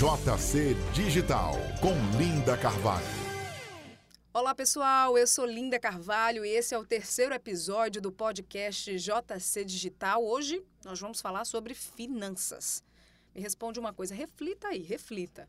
JC Digital com Linda Carvalho. Olá pessoal, eu sou Linda Carvalho e esse é o terceiro episódio do podcast JC Digital. Hoje nós vamos falar sobre finanças. Me responde uma coisa, reflita aí, reflita.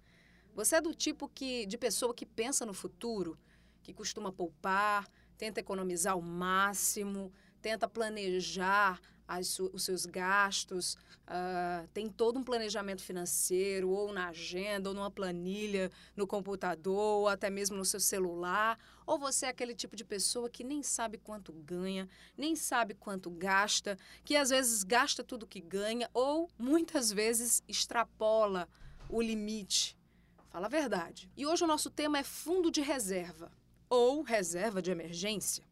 Você é do tipo que de pessoa que pensa no futuro, que costuma poupar, tenta economizar o máximo, tenta planejar as, os seus gastos, uh, tem todo um planejamento financeiro, ou na agenda, ou numa planilha, no computador, ou até mesmo no seu celular, ou você é aquele tipo de pessoa que nem sabe quanto ganha, nem sabe quanto gasta, que às vezes gasta tudo que ganha, ou muitas vezes extrapola o limite. Fala a verdade. E hoje o nosso tema é fundo de reserva, ou reserva de emergência.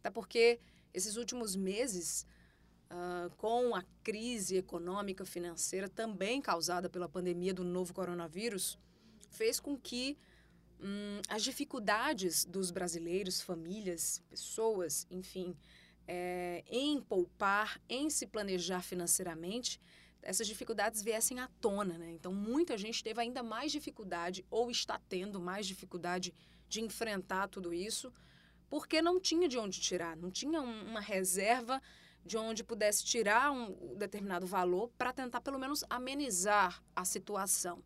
Até porque esses últimos meses uh, com a crise econômica financeira também causada pela pandemia do novo coronavírus, fez com que hum, as dificuldades dos brasileiros, famílias, pessoas, enfim, é, em poupar, em se planejar financeiramente, essas dificuldades viessem à tona, né? Então, muita gente teve ainda mais dificuldade ou está tendo mais dificuldade de enfrentar tudo isso, porque não tinha de onde tirar, não tinha uma reserva de onde pudesse tirar um determinado valor para tentar pelo menos amenizar a situação.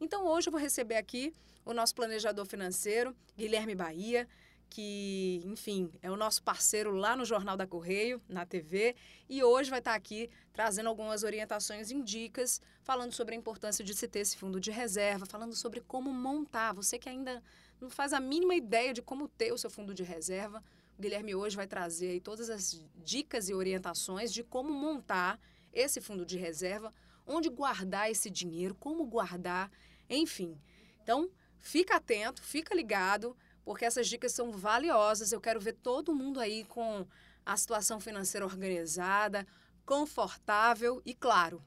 Então hoje eu vou receber aqui o nosso planejador financeiro, Guilherme Bahia, que, enfim, é o nosso parceiro lá no Jornal da Correio, na TV, e hoje vai estar aqui trazendo algumas orientações e dicas, falando sobre a importância de se ter esse fundo de reserva, falando sobre como montar. Você que ainda não faz a mínima ideia de como ter o seu fundo de reserva, o Guilherme hoje vai trazer aí todas as dicas e orientações de como montar esse fundo de reserva, onde guardar esse dinheiro, como guardar, enfim. Então, fica atento, fica ligado, porque essas dicas são valiosas. Eu quero ver todo mundo aí com a situação financeira organizada, confortável e, claro,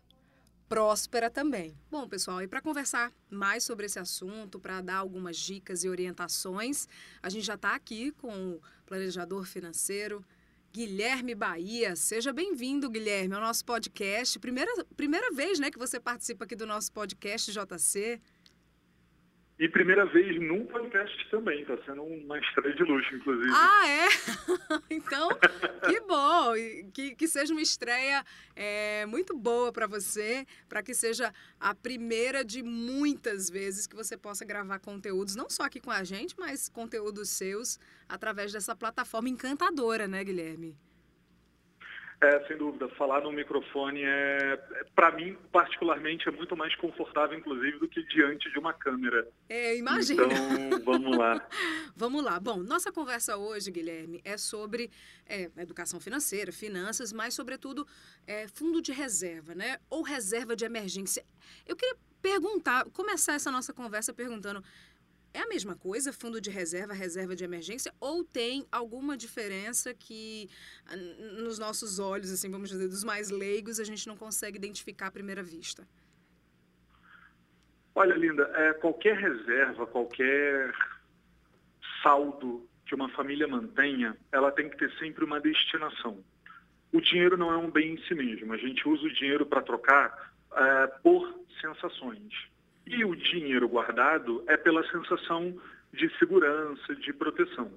próspera também. Bom, pessoal, e para conversar mais sobre esse assunto, para dar algumas dicas e orientações, a gente já está aqui com o planejador financeiro Guilherme Bahia. Seja bem-vindo, Guilherme, ao nosso podcast. Primeira, primeira vez né, que você participa aqui do nosso podcast JC. E primeira vez num podcast também, está sendo uma estreia de luxo, inclusive. Ah, é? então, que bom! Que, que seja uma estreia é, muito boa para você, para que seja a primeira de muitas vezes que você possa gravar conteúdos, não só aqui com a gente, mas conteúdos seus através dessa plataforma encantadora, né, Guilherme? É, sem dúvida. Falar no microfone é, é para mim, particularmente, é muito mais confortável, inclusive, do que diante de uma câmera. É, imagina. Então, vamos lá. vamos lá. Bom, nossa conversa hoje, Guilherme, é sobre é, educação financeira, finanças, mas, sobretudo, é, fundo de reserva, né? Ou reserva de emergência. Eu queria perguntar, começar essa nossa conversa perguntando é a mesma coisa, fundo de reserva, reserva de emergência, ou tem alguma diferença que ah, nos nossos olhos, assim, vamos dizer, dos mais leigos, a gente não consegue identificar à primeira vista? Olha, Linda, é, qualquer reserva, qualquer saldo que uma família mantenha, ela tem que ter sempre uma destinação. O dinheiro não é um bem em si mesmo. A gente usa o dinheiro para trocar é, por sensações. E o dinheiro guardado é pela sensação de segurança, de proteção.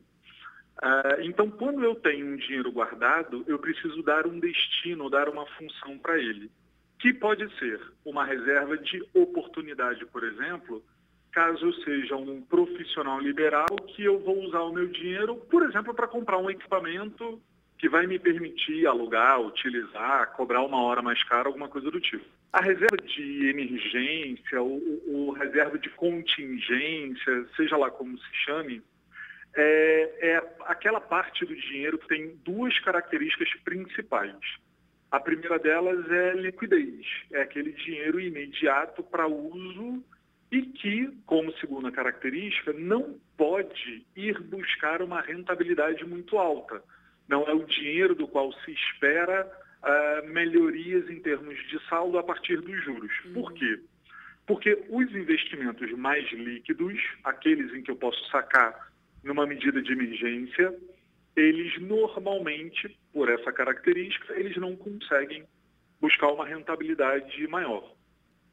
Uh, então, quando eu tenho um dinheiro guardado, eu preciso dar um destino, dar uma função para ele, que pode ser uma reserva de oportunidade, por exemplo, caso eu seja um profissional liberal que eu vou usar o meu dinheiro, por exemplo, para comprar um equipamento que vai me permitir alugar, utilizar, cobrar uma hora mais cara, alguma coisa do tipo. A reserva de emergência, ou, reserva de contingência, seja lá como se chame, é, é aquela parte do dinheiro que tem duas características principais. A primeira delas é liquidez, é aquele dinheiro imediato para uso e que, como segunda característica, não pode ir buscar uma rentabilidade muito alta não é o dinheiro do qual se espera uh, melhorias em termos de saldo a partir dos juros. Uhum. Por quê? Porque os investimentos mais líquidos, aqueles em que eu posso sacar numa medida de emergência, eles normalmente, por essa característica, eles não conseguem buscar uma rentabilidade maior.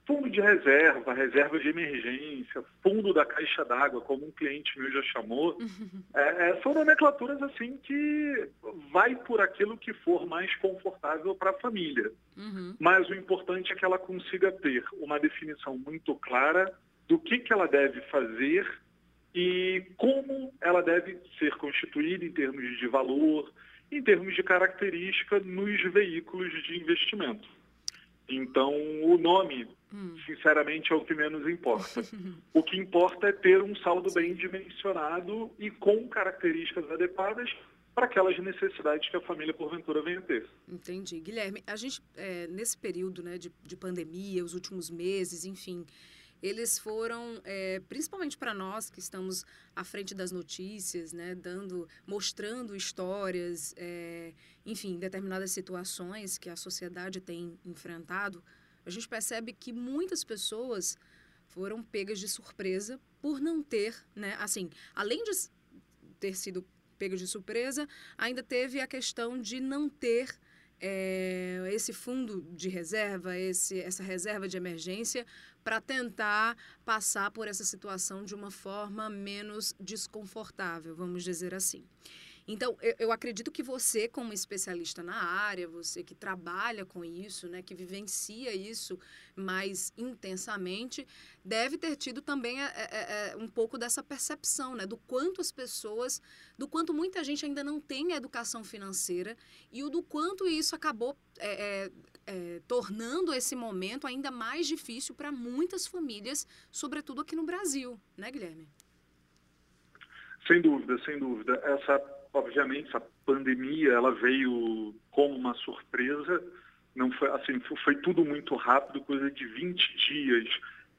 Fundo de reserva, reserva de emergência, fundo da caixa d'água, como um cliente meu já chamou, é, é, são nomenclaturas assim que vai por aquilo que for mais confortável para a família. Uhum. Mas o importante é que ela consiga ter uma definição muito clara do que, que ela deve fazer e como ela deve ser constituída em termos de valor, em termos de característica nos veículos de investimento. Então, o nome, hum. sinceramente, é o que menos importa. o que importa é ter um saldo bem dimensionado e com características adequadas para aquelas necessidades que a família, porventura, venha ter. Entendi. Guilherme, a gente, é, nesse período né, de, de pandemia, os últimos meses, enfim, eles foram, é, principalmente para nós que estamos à frente das notícias, né, dando, mostrando histórias, é, enfim, determinadas situações que a sociedade tem enfrentado, a gente percebe que muitas pessoas foram pegas de surpresa por não ter, né, assim, além de ter sido pegas de surpresa, ainda teve a questão de não ter é, esse fundo de reserva, esse, essa reserva de emergência, para tentar passar por essa situação de uma forma menos desconfortável, vamos dizer assim. Então, eu, eu, acredito que você, como especialista na área, você que trabalha com isso, né, que vivencia isso mais intensamente, deve ter tido também é, é, é, um pouco dessa percepção, né, do quanto as pessoas, do quanto muita gente ainda não tem educação financeira e o do quanto isso acabou é, é, é tornando esse momento ainda mais difícil para muitas famílias, sobretudo aqui no Brasil, né, Guilherme? Sem dúvida, sem dúvida. Essa obviamente, a pandemia ela veio como uma surpresa. Não foi assim, foi tudo muito rápido, coisa de 20 dias.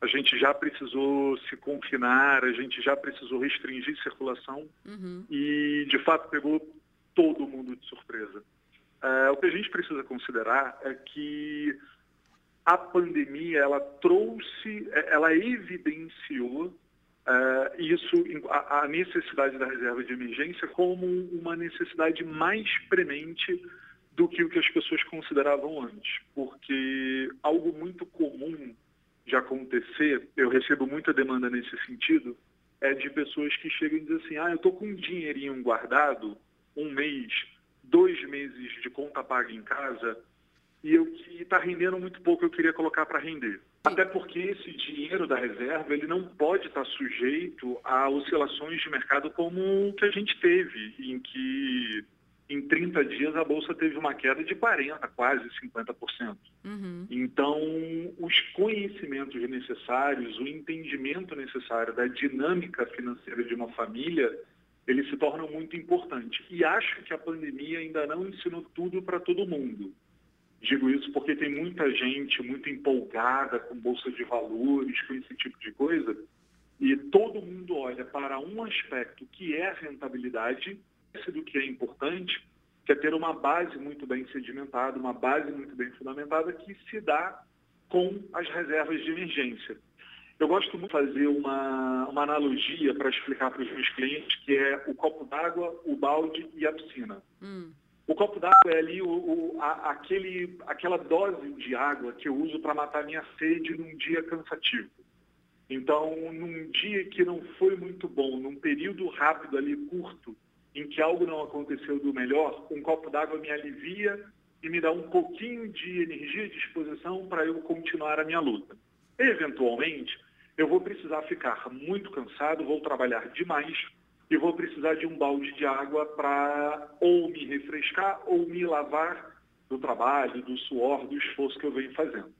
A gente já precisou se confinar, a gente já precisou restringir circulação uhum. e, de fato, pegou todo mundo de surpresa. É, o que a gente precisa considerar é que a pandemia ela trouxe, é, ela evidenciou Uh, isso, a, a, necessidade da reserva de emergência como uma necessidade mais premente do que o que as pessoas consideravam antes. Porque algo muito comum de acontecer, eu recebo muita demanda nesse sentido, é de pessoas que chegam e dizem assim, ah, eu estou com um dinheirinho guardado, um mês, dois meses de conta paga em casa, e eu está rendendo muito pouco, eu queria colocar para render. Até porque esse dinheiro da reserva ele não pode estar sujeito a oscilações de mercado como o que a gente teve, em que em 30 dias a bolsa teve uma queda de 40%, quase 50%. Uhum. Então, os conhecimentos necessários, o entendimento necessário da dinâmica financeira de uma família, ele se torna muito importante. E acho que a pandemia ainda não ensinou tudo para todo mundo. Digo isso porque tem muita gente muito empolgada com bolsa de valores, com esse tipo de coisa, e todo mundo olha para um aspecto que é a rentabilidade, esse do que é importante, que é ter uma base muito bem sedimentada, uma base muito bem fundamentada, que se dá com as reservas de emergência. Eu gosto muito de fazer uma, uma analogia para explicar para os meus clientes, que é o copo d'água, o balde e a piscina. Hum. O copo d'água é ali o, o, a, aquele, aquela dose de água que eu uso para matar minha sede num dia cansativo. Então, num dia que não foi muito bom, num período rápido ali, curto, em que algo não aconteceu do melhor, um copo d'água me alivia e me dá um pouquinho de energia e disposição para eu continuar a minha luta. Eventualmente, eu vou precisar ficar muito cansado, vou trabalhar demais, e vou precisar de um balde de água para ou me refrescar ou me lavar do trabalho, do suor, do esforço que eu venho fazendo.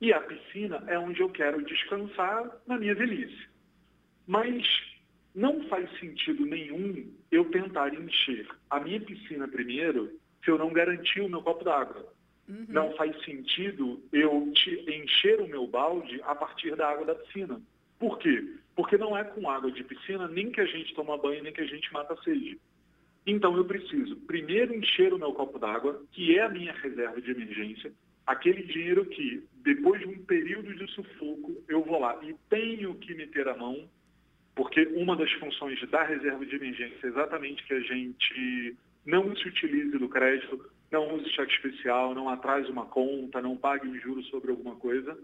E a piscina é onde eu quero descansar na minha velhice. Mas não faz sentido nenhum eu tentar encher a minha piscina primeiro se eu não garantir o meu copo d'água. Uhum. Não faz sentido eu encher o meu balde a partir da água da piscina. Por quê? Porque não é com água de piscina nem que a gente toma banho, nem que a gente mata a sede. Então eu preciso primeiro encher o meu copo d'água, que é a minha reserva de emergência, aquele dinheiro que, depois de um período de sufoco, eu vou lá e tenho que meter a mão, porque uma das funções da reserva de emergência é exatamente que a gente não se utilize do crédito, não use cheque especial, não atrase uma conta, não pague um juro sobre alguma coisa.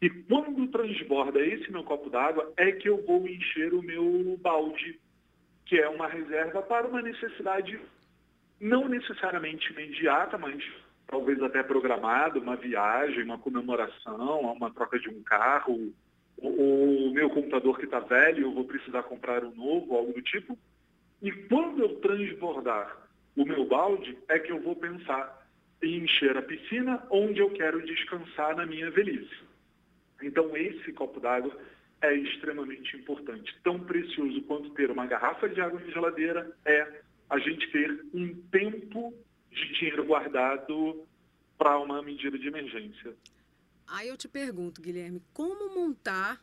E quando transborda esse meu copo d'água, é que eu vou encher o meu balde, que é uma reserva para uma necessidade não necessariamente imediata, mas talvez até programada, uma viagem, uma comemoração, uma troca de um carro, o meu computador que está velho, eu vou precisar comprar um novo, algo do tipo. E quando eu transbordar o meu balde, é que eu vou pensar em encher a piscina onde eu quero descansar na minha velhice. Então, esse copo d'água é extremamente importante. Tão precioso quanto ter uma garrafa de água de geladeira é a gente ter um tempo de dinheiro guardado para uma medida de emergência. Aí eu te pergunto, Guilherme, como montar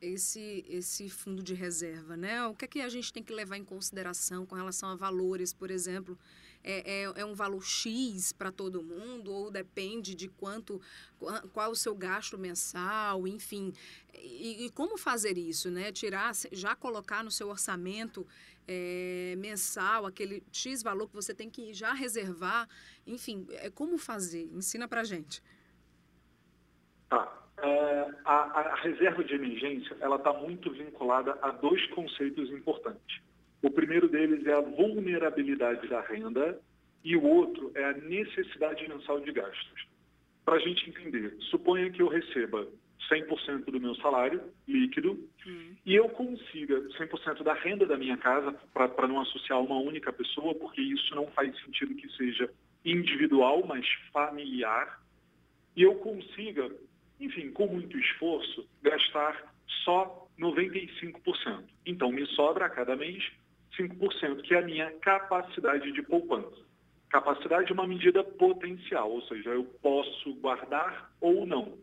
esse, esse fundo de reserva, né? O que é que a gente tem que levar em consideração com relação a valores, por exemplo? É, é, é um valor X para todo mundo ou depende de quanto, qual o seu gasto mensal, enfim. E, e como fazer isso, né? Tirar, já colocar no seu orçamento é, mensal aquele X valor que você tem que já reservar, enfim, é, como fazer? Ensina para gente. Tá. É, a, a, reserva de emergência ela está muito vinculada a dois conceitos importantes. O primeiro deles é a vulnerabilidade da renda e o outro é a necessidade mensal de gastos. Para a gente entender, suponha que eu receba 100% do meu salário líquido uhum. e eu consiga 100% da renda da minha casa, para não associar uma única pessoa, porque isso não faz sentido que seja individual, mas familiar, e eu consiga enfim, com muito esforço, gastar só 95%. Então, me sobra a cada mês 5%, que é a minha capacidade de poupança. Capacidade é uma medida potencial, ou seja, eu posso guardar ou não.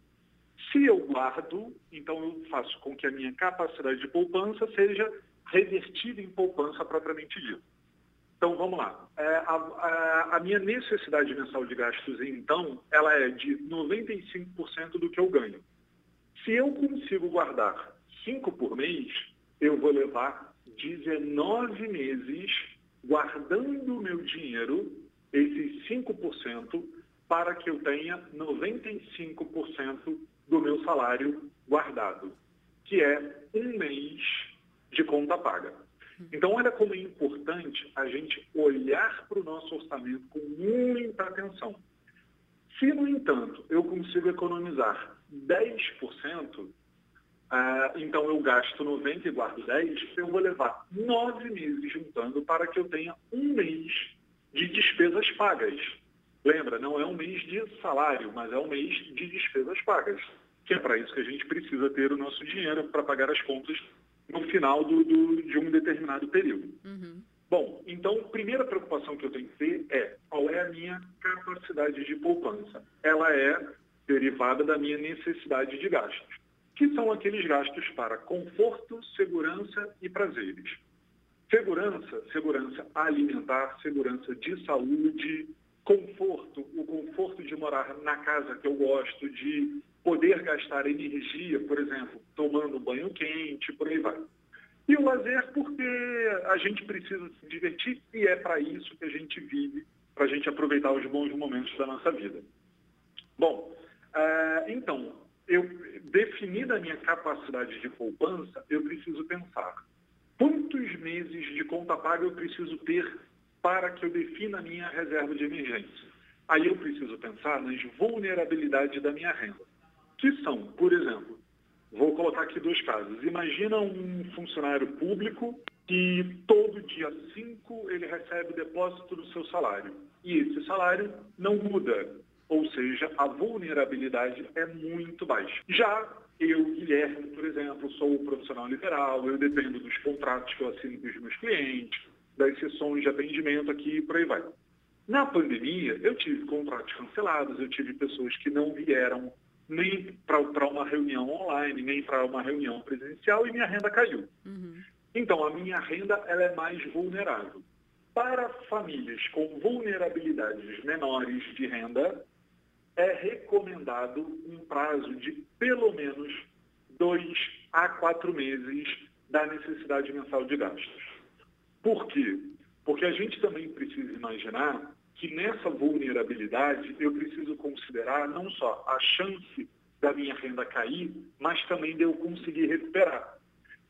Se eu guardo, então eu faço com que a minha capacidade de poupança seja revertida em poupança propriamente dita. Então, vamos lá. É, a, a, a, minha necessidade mensal de gastos, então, ela é de 95% do que eu ganho. Se eu consigo guardar 5 por mês, eu vou levar 19 meses guardando o meu dinheiro, esses 5%, para que eu tenha 95% do meu salário guardado, que é um mês de conta paga. Então, olha como é importante a gente olhar para o nosso orçamento com muita atenção. Se, no entanto, eu consigo economizar 10%, ah, então eu gasto 90 e guardo 10, eu vou levar nove meses juntando para que eu tenha um mês de despesas pagas. Lembra, não é um mês de salário, mas é um mês de despesas pagas. Que é para isso que a gente precisa ter o nosso dinheiro para pagar as contas no final do, do, de um determinado período. Uhum. Bom, então, a primeira preocupação que eu tenho que ter é qual é a minha capacidade de poupança. Ela é derivada da minha necessidade de gastos, que são aqueles gastos para conforto, segurança e prazeres. Segurança, segurança alimentar, segurança de saúde, conforto, o conforto de morar na casa que eu gosto, de poder gastar energia, por exemplo, tomando banho quente, por aí vai. E o lazer porque a gente precisa se divertir e é para isso que a gente vive, para a gente aproveitar os bons momentos da nossa vida. Bom, uh, então, eu definida a minha capacidade de poupança, eu preciso pensar quantos meses de conta paga eu preciso ter para que eu defina a minha reserva de emergência. Aí eu preciso pensar nas vulnerabilidades da minha renda que são, por exemplo, vou colocar aqui dois casos. Imagina um funcionário público que todo dia 5 ele recebe o depósito do seu salário. E esse salário não muda, ou seja, a vulnerabilidade é muito baixa. Já eu, Guilherme, por exemplo, sou profissional liberal, eu dependo dos contratos que eu assino com os meus clientes, das sessões de atendimento aqui e por aí vai. Na pandemia, eu tive contratos cancelados, eu tive pessoas que não vieram nem para uma reunião online, nem para uma reunião presencial e minha renda caiu. Uhum. Então, a minha renda ela é mais vulnerável. Para famílias com vulnerabilidades menores de renda, é recomendado um prazo de pelo menos dois a quatro meses da necessidade mensal de gastos. Por quê? Porque a gente também precisa imaginar que nessa vulnerabilidade eu preciso considerar não só a chance da minha renda cair, mas também de eu conseguir recuperar.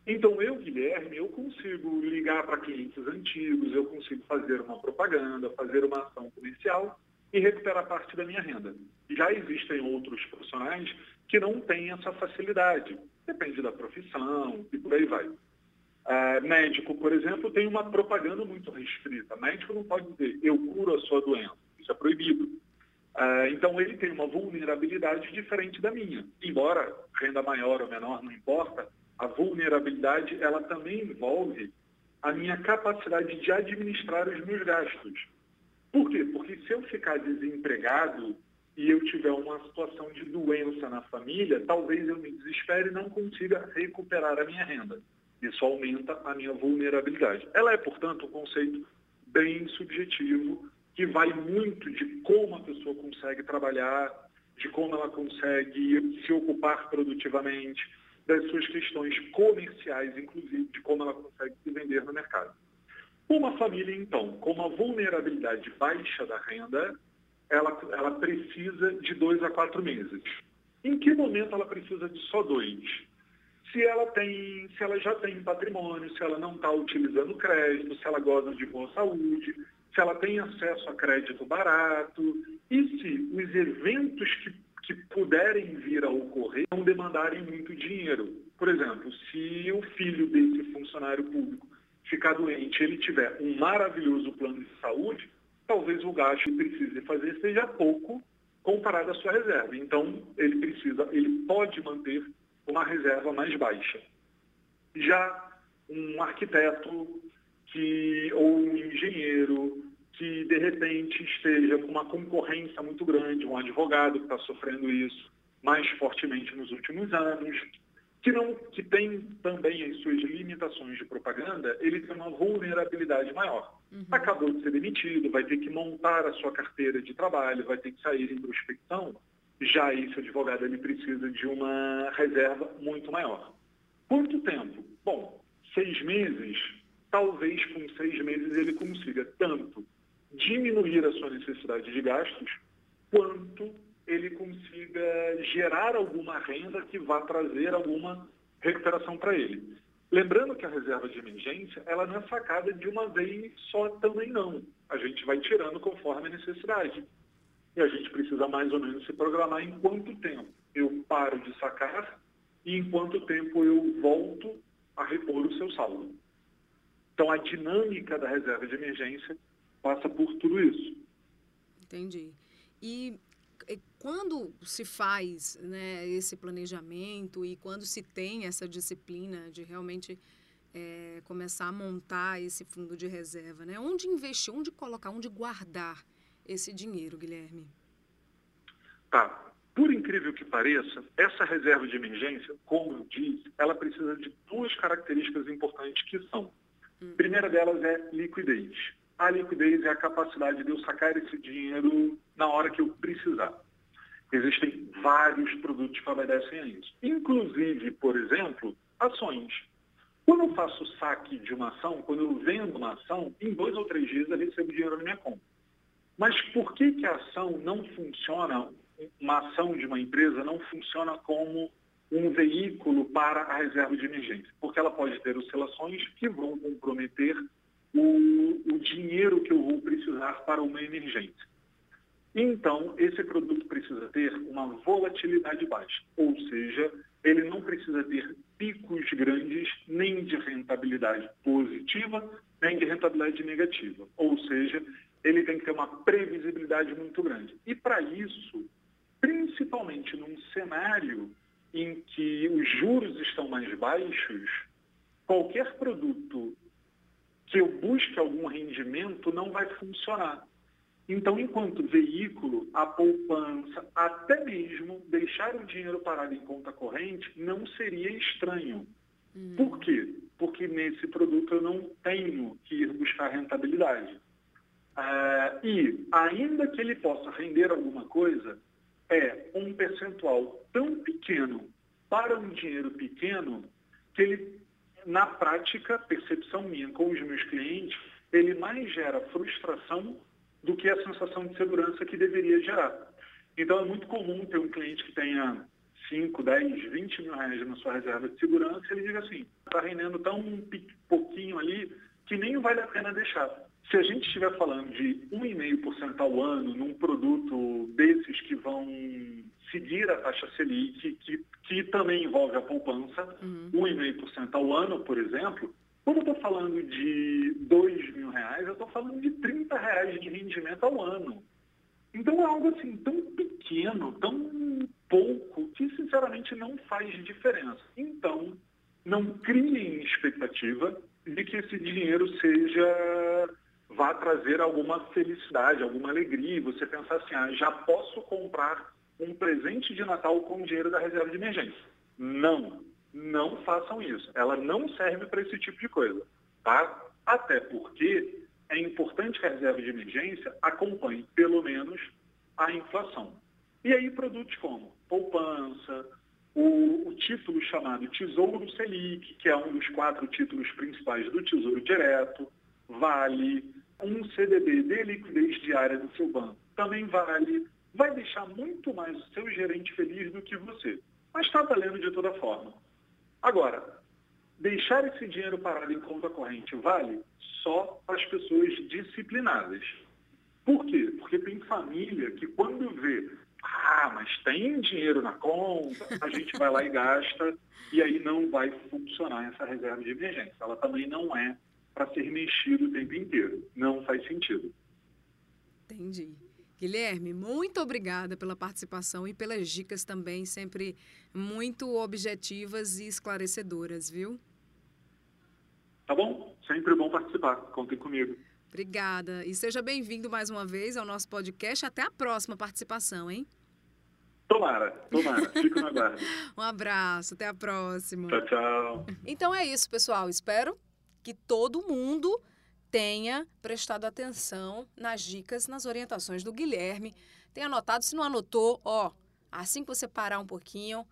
Então, eu, Guilherme, eu consigo ligar para clientes antigos, eu consigo fazer uma propaganda, fazer uma ação comercial e recuperar parte da minha renda. Já existem outros profissionais que não têm essa facilidade. Depende da profissão e por aí vai. Uh, médico, por exemplo, tem uma propaganda muito restrita. Médico não pode dizer, eu curo a sua doença. Isso é proibido. Uh, então, ele tem uma vulnerabilidade diferente da minha. Embora renda maior ou menor, não importa, a vulnerabilidade, ela também envolve a minha capacidade de administrar os meus gastos. Por quê? Porque se eu ficar desempregado e eu tiver uma situação de doença na família, talvez eu me desespere e não consiga recuperar a minha renda. Isso aumenta a minha vulnerabilidade. Ela é, portanto, um conceito bem subjetivo, que vai muito de como a pessoa consegue trabalhar, de como ela consegue se ocupar produtivamente, das suas questões comerciais, inclusive, de como ela consegue se vender no mercado. Uma família, então, com uma vulnerabilidade baixa da renda, ela, ela precisa de dois a quatro meses. Em que momento ela precisa de só dois? Se ela tem, se ela já tem patrimônio, se ela não está utilizando crédito, se ela goza de boa saúde, se ela tem acesso a crédito barato e se os eventos que que puderem vir a ocorrer não demandarem muito dinheiro. Por exemplo, se o filho desse funcionário público ficar doente, ele tiver um maravilhoso plano de saúde, talvez o gasto que precise fazer seja pouco comparado à sua reserva. Então, ele precisa, ele pode manter uma reserva mais baixa. Já um arquiteto que ou um engenheiro que de repente esteja com uma concorrência muito grande, um advogado que está sofrendo isso mais fortemente nos últimos anos, que, não, que tem também as suas limitações de propaganda, ele tem uma vulnerabilidade maior. Uhum. Acabou de ser demitido, vai ter que montar a sua carteira de trabalho, vai ter que sair em prospecção. Já esse advogado ele precisa de uma reserva muito maior. Quanto tempo? Bom, seis meses. Talvez com seis meses ele consiga tanto diminuir a sua necessidade de gastos, quanto ele consiga gerar alguma renda que vá trazer alguma recuperação para ele. Lembrando que a reserva de emergência, ela não é sacada de uma vez só também não. A gente vai tirando conforme a necessidade. E a gente precisa mais ou menos se programar em quanto tempo eu paro de sacar e em quanto tempo eu volto a repor o seu saldo. Então, a dinâmica da reserva de emergência passa por tudo isso. Entendi. E quando se faz né, esse planejamento e quando se tem essa disciplina de realmente é, começar a montar esse fundo de reserva, né? Onde investir, onde colocar, onde guardar esse dinheiro, Guilherme? Tá. Por incrível que pareça, essa reserva de emergência, como eu disse, ela precisa de duas características importantes que são. Hum. A primeira delas é liquidez a liquidez é a capacidade de eu sacar esse dinheiro na hora que eu precisar. Existem vários produtos que obedecem a isso. Inclusive, por exemplo, ações. Quando eu faço saque de uma ação, quando eu vendo uma ação, em dois ou três dias eu recebo dinheiro na minha conta. Mas por que, que a ação não funciona, uma ação de uma empresa não funciona como um veículo para a reserva de emergência? Porque ela pode ter oscilações que vão comprometer o, o dinheiro que eu vou precisar para uma emergência. Então, esse produto precisa ter uma volatilidade baixa, ou seja, ele não precisa ter picos grandes nem de rentabilidade positiva, nem de rentabilidade negativa. Ou seja, ele tem que ter uma previsibilidade muito grande. E para isso, principalmente num cenário em que os juros estão mais baixos, qualquer produto que eu busque algum rendimento não vai funcionar. Então, enquanto veículo, a poupança, até mesmo deixar o dinheiro parado em conta corrente, não seria estranho. Uhum. Por quê? Porque nesse produto eu não tenho que ir buscar rentabilidade. Uh, e, ainda que ele possa render alguma coisa, é um percentual tão pequeno para um dinheiro pequeno que ele na prática, percepção minha com os meus clientes, ele mais gera frustração do que a sensação de segurança que deveria gerar. Então, é muito comum ter um cliente que tenha 5, 10, 20 mil reais na sua reserva de segurança, ele diga assim, está rendendo tão pouquinho ali que nem vale a pena deixar. Se a gente estiver falando de 1,5% ao ano num produto desses que vão seguir a taxa Selic, que, que também envolve a poupança, uhum. 1,5% ao ano, por exemplo, quando eu estou falando de 2 mil reais, eu estou falando de 30 reais de rendimento ao ano. Então é algo assim tão pequeno, tão pouco, que sinceramente não faz diferença. Então, não criem expectativa de que esse dinheiro seja vá trazer alguma felicidade, alguma alegria, você pensar assim, ah, já posso comprar um presente de Natal com dinheiro da reserva de emergência. Não, não façam isso. Ela não serve para esse tipo de coisa, tá? Até porque é importante que a reserva de emergência acompanhe, pelo menos, a inflação. E aí produtos como poupança, o, o, título chamado Tesouro Selic, que é um dos quatro títulos principais do Tesouro Direto, vale, um CDB de liquidez diária do seu banco também vale, vai deixar muito mais o seu gerente feliz do que você. Mas está valendo de toda forma. Agora, deixar esse dinheiro parado em conta corrente vale só para as pessoas disciplinadas. Por quê? Porque tem família que quando vê, ah, mas tem dinheiro na conta, a gente vai lá e gasta, e aí não vai funcionar essa reserva de emergência. Ela também não é para ser mexido o tempo inteiro. Não faz sentido. Entendi. Guilherme, muito obrigada pela participação e pelas dicas também, sempre muito objetivas e esclarecedoras, viu? Tá bom, sempre bom participar. Contem comigo. Obrigada. E seja bem-vindo mais uma vez ao nosso podcast. Até a próxima participação, hein? Tomara, tomara. Fico na guarda. um abraço, até a próxima. Tchau, tchau. Então é isso, pessoal. Espero que todo mundo tenha prestado atenção nas dicas, nas orientações do Guilherme. Tenha anotado, se não anotou, ó, assim que você parar um pouquinho,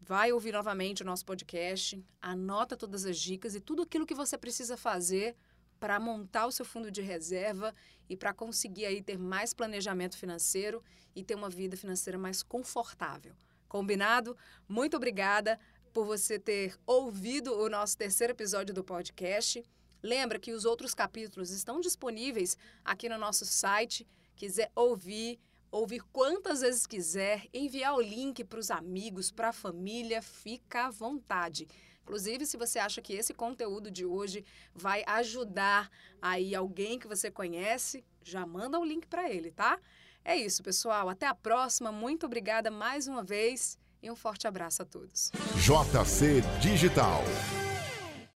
vai ouvir novamente o nosso podcast, anota todas as dicas e tudo aquilo que você precisa fazer para montar o seu fundo de reserva e para conseguir aí ter mais planejamento financeiro e ter uma vida financeira mais confortável. Combinado? Muito obrigada por você ter ouvido o nosso terceiro episódio do podcast. Lembra que os outros capítulos estão disponíveis aqui no nosso site. Quiser ouvir, ouvir quantas vezes quiser, enviar o link para os amigos, para a família, fica à vontade. Inclusive, se você acha que esse conteúdo de hoje vai ajudar aí alguém que você conhece, já manda o link para ele, tá? É isso, pessoal. Até a próxima. Muito obrigada mais uma vez e um forte abraço a todos. JC Digital